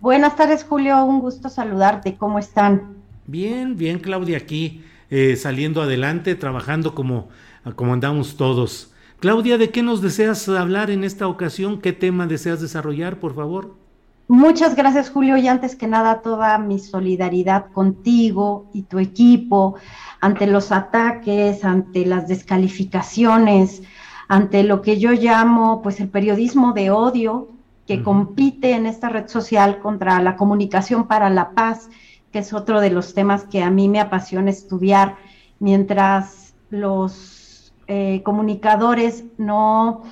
Buenas tardes, Julio. Un gusto saludarte. ¿Cómo están? Bien, bien, Claudia, aquí eh, saliendo adelante, trabajando como, como andamos todos. Claudia, ¿de qué nos deseas hablar en esta ocasión? ¿Qué tema deseas desarrollar, por favor? Muchas gracias, Julio. Y antes que nada, toda mi solidaridad contigo y tu equipo ante los ataques, ante las descalificaciones, ante lo que yo llamo pues el periodismo de odio que compite en esta red social contra la comunicación para la paz, que es otro de los temas que a mí me apasiona estudiar, mientras los eh, comunicadores no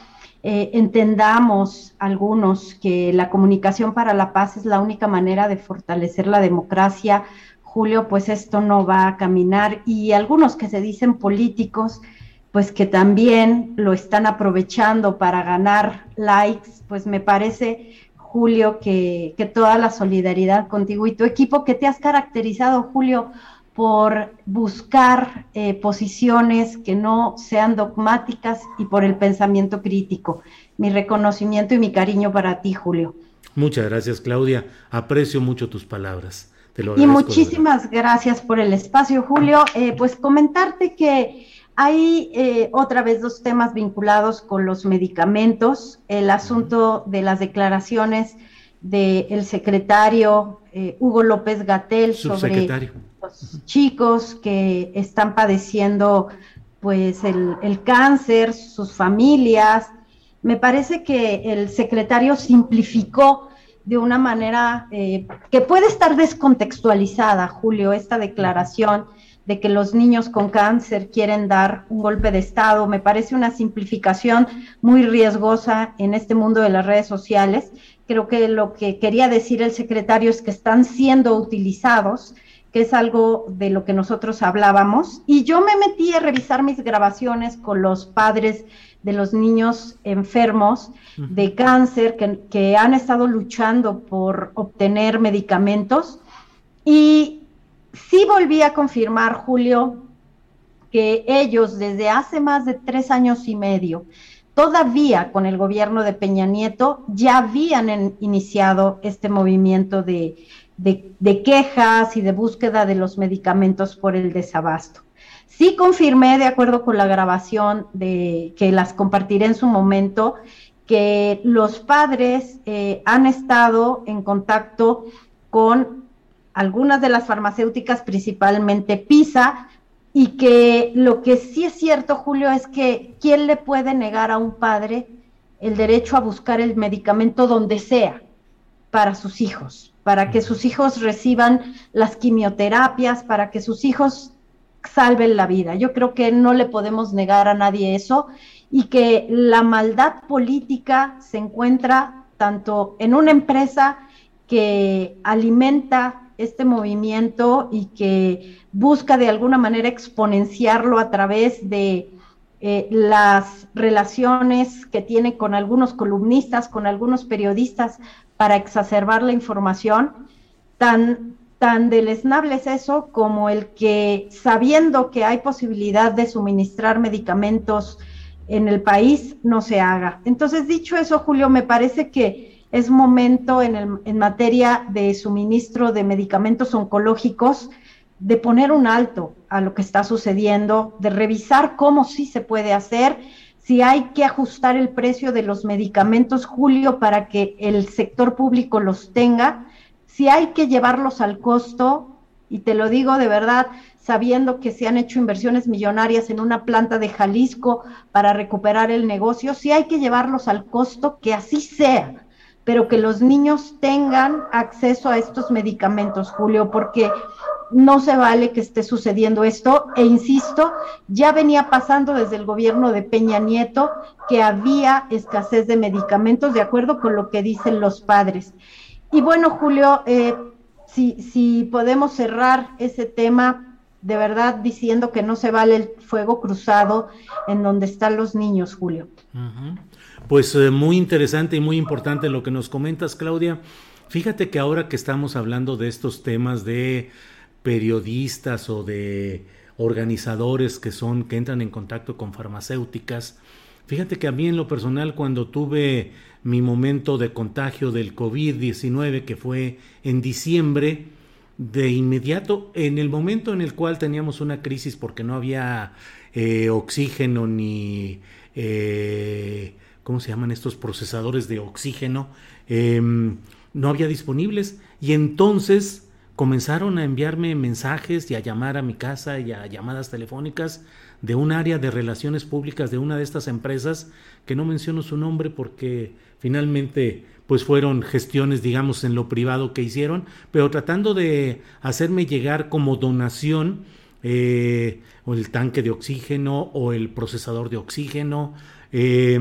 eh, entendamos algunos que la comunicación para la paz es la única manera de fortalecer la democracia, Julio, pues esto no va a caminar. Y algunos que se dicen políticos, pues que también lo están aprovechando para ganar likes, pues me parece, Julio, que, toda la solidaridad contigo y tu equipo, que te has caracterizado, Julio, por buscar eh, posiciones que no sean dogmáticas y por el pensamiento crítico. Mi reconocimiento y mi cariño para ti, Julio. Muchas gracias, Claudia. Aprecio mucho tus palabras. Te lo y muchísimas gracias por el espacio, Julio. Eh, pues comentarte que hay eh, otra vez dos temas vinculados con los medicamentos, el asunto de las declaraciones del secretario eh, Hugo López Gatel sobre los chicos que están padeciendo pues el, cáncer, sus familias. Me parece que el secretario simplificó de una manera eh, que puede estar descontextualizada, Julio, esta declaración de que los niños con cáncer quieren dar un golpe de Estado. Me parece una simplificación muy riesgosa en este mundo de las redes sociales. Creo que lo que quería decir el secretario es que están siendo utilizados, que es algo de lo que nosotros hablábamos. Y yo me metí a revisar mis grabaciones con los padres de los niños enfermos de cáncer que, que han estado luchando por obtener medicamentos. Y sí volví a confirmar, Julio, que ellos desde hace más de tres años y medio, todavía con el gobierno de Peña Nieto, ya habían iniciado este movimiento de, quejas y de búsqueda de los medicamentos por el desabasto. Sí confirmé, de acuerdo con la grabación de que las compartiré en su momento, que los padres eh, han estado en contacto con algunas de las farmacéuticas, principalmente PISA, y que lo que sí es cierto, Julio, es que ¿quién le puede negar a un padre el derecho a buscar el medicamento donde sea para sus hijos, para que sus hijos reciban las quimioterapias, para que sus hijos salven la vida? Yo creo que no le podemos negar a nadie eso y que la maldad política se encuentra tanto en una empresa que alimenta este movimiento y que busca de alguna manera exponenciarlo a través de eh, las relaciones que tiene con algunos columnistas, con algunos periodistas para exacerbar la información, tan, tan deleznable es eso como el que sabiendo que hay posibilidad de suministrar medicamentos en el país no se haga. Entonces, dicho eso, Julio, me parece que es momento en, en materia de suministro de medicamentos oncológicos de poner un alto a lo que está sucediendo, de revisar cómo sí se puede hacer, si hay que ajustar el precio de los medicamentos, Julio, para que el sector público los tenga, si hay que llevarlos al costo, y te lo digo de verdad, sabiendo que se han hecho inversiones millonarias en una planta de Jalisco para recuperar el negocio, si hay que llevarlos al costo, que así sea, pero que los niños tengan acceso a estos medicamentos, Julio, porque no se vale que esté sucediendo esto e insisto, ya venía pasando desde el gobierno de Peña Nieto que había escasez de medicamentos de acuerdo con lo que dicen los padres. Y bueno, Julio, eh, si, si podemos cerrar ese tema de verdad diciendo que no se vale el fuego cruzado en donde están los niños, Julio. Pues eh, muy interesante y muy importante lo que nos comentas, Claudia. Fíjate que ahora que estamos hablando de estos temas de periodistas o de organizadores que son que entran en contacto con farmacéuticas. Fíjate que a mí en lo personal cuando tuve mi momento de contagio del COVID-19 que fue en diciembre, de inmediato, en el momento en el cual teníamos una crisis porque no había eh, oxígeno ni, eh, ¿cómo se llaman estos procesadores de oxígeno? Em, no había disponibles y entonces comenzaron a enviarme mensajes y a llamar a mi casa y a llamadas telefónicas de un área de relaciones públicas de una de estas empresas que no menciono su nombre porque finalmente pues fueron gestiones digamos en lo privado que hicieron pero tratando de hacerme llegar como donación eh, o el tanque de oxígeno o el procesador de oxígeno eh,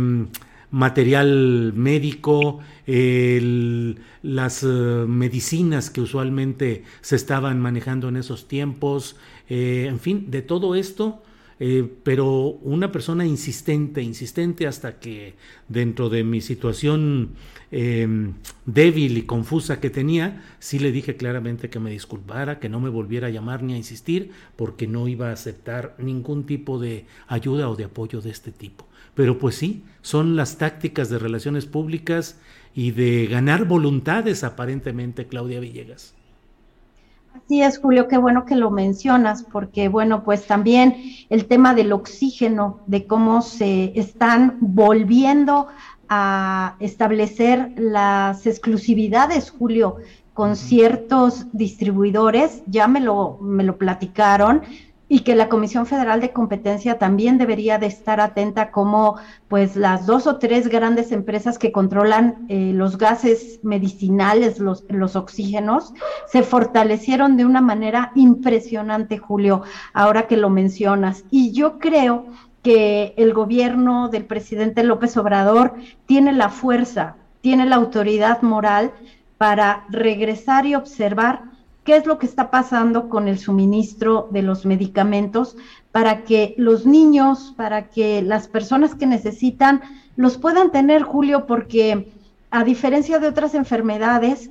material médico, las eh, medicinas que usualmente se estaban manejando en esos tiempos, eh, en fin, de todo esto. Eh, pero una persona insistente, insistente hasta que dentro de mi situación em, débil y confusa que tenía, sí le dije claramente que me disculpara, que no me volviera a llamar ni a insistir, porque no iba a aceptar ningún tipo de ayuda o de apoyo de este tipo. Pero pues sí, son las tácticas de relaciones públicas y de ganar voluntades aparentemente, Claudia Villegas. Así es, Julio, qué bueno que lo mencionas, porque bueno, pues también el tema del oxígeno, de cómo se están volviendo a establecer las exclusividades, Julio, con ciertos distribuidores, ya me lo, me lo platicaron, y que la Comisión Federal de Competencia también debería de estar atenta como pues las dos o tres grandes empresas que controlan eh, los gases medicinales, los, los oxígenos, se fortalecieron de una manera impresionante, Julio, ahora que lo mencionas. Y yo creo que el gobierno del presidente López Obrador tiene la fuerza, tiene la autoridad moral para regresar y observar qué es lo que está pasando con el suministro de los medicamentos para que los niños, para que las personas que necesitan los puedan tener, Julio, porque a diferencia de otras enfermedades,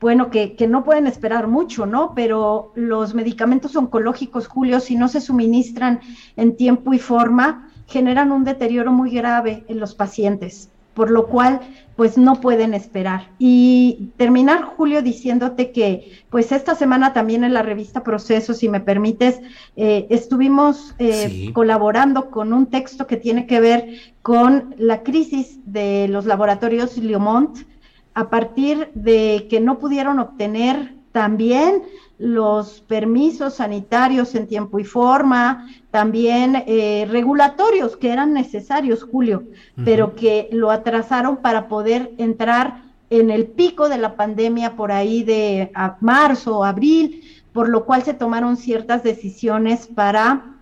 bueno, que, que, no pueden esperar mucho, ¿no? Pero los medicamentos oncológicos, Julio, si no se suministran en tiempo y forma, generan un deterioro muy grave en los pacientes por lo cual pues no pueden esperar. Y terminar, Julio, diciéndote que pues esta semana también en la revista Proceso, si me permites, eh, estuvimos eh, colaborando con un texto que tiene que ver con la crisis de los laboratorios Liomont a partir de que no pudieron obtener también los permisos sanitarios en tiempo y forma, también eh, regulatorios que eran necesarios, Julio, pero que lo atrasaron para poder entrar en el pico de la pandemia por ahí de marzo o abril, por lo cual se tomaron ciertas decisiones para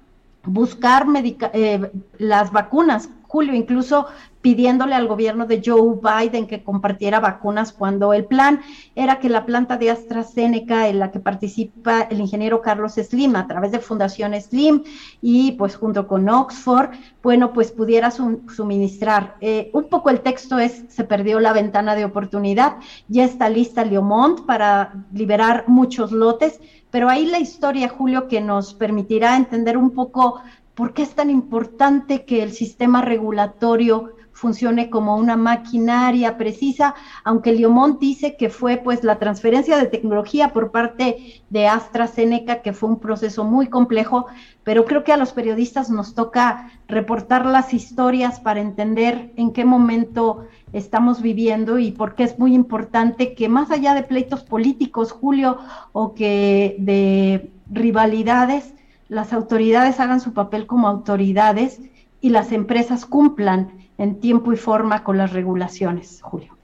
buscar eh, las vacunas, Julio, incluso pidiéndole al gobierno de Joe Biden que compartiera vacunas cuando el plan era que la planta de AstraZeneca en la que participa el ingeniero Carlos Slim a través de Fundación Slim y pues junto con Oxford, bueno, pues pudiera suministrar. Eh, un poco el texto es, se perdió la ventana de oportunidad, ya está lista Leomont para liberar muchos lotes, pero ahí la historia, Julio, que nos permitirá entender un poco por qué es tan importante que el sistema regulatorio funcione como una maquinaria precisa, aunque Liomont dice que fue pues la transferencia de tecnología por parte de AstraZeneca, que fue un proceso muy complejo, pero creo que a los periodistas nos toca reportar las historias para entender en qué momento estamos viviendo y por qué es muy importante que más allá de pleitos políticos, Julio, o que de rivalidades, las autoridades hagan su papel como autoridades y las empresas cumplan en tiempo y forma con las regulaciones, Julio.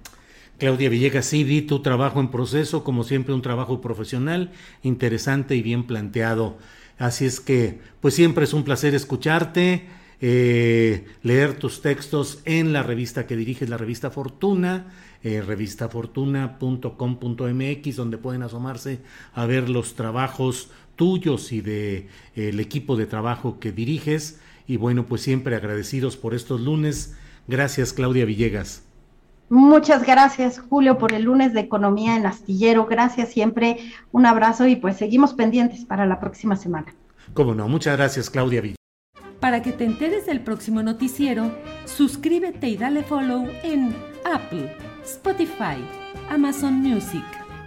Claudia Villegas, sí, di tu trabajo en proceso, como siempre un trabajo profesional, interesante y bien planteado. Así es que, pues siempre es un placer escucharte, eh, leer tus textos en la revista que diriges, la revista Fortuna, eh, revistafortuna.com.mx, donde pueden asomarse a ver los trabajos tuyos y de eh, el equipo de trabajo que diriges. Y bueno, pues siempre agradecidos por estos lunes Gracias, Claudia Villegas. Muchas gracias, Julio, por el lunes de Economía en Astillero. Gracias siempre. Un abrazo y pues seguimos pendientes para la próxima semana. Cómo no, muchas gracias, Claudia Villegas. Para que te enteres del próximo noticiero, suscríbete y dale follow en Apple, Spotify, Amazon Music,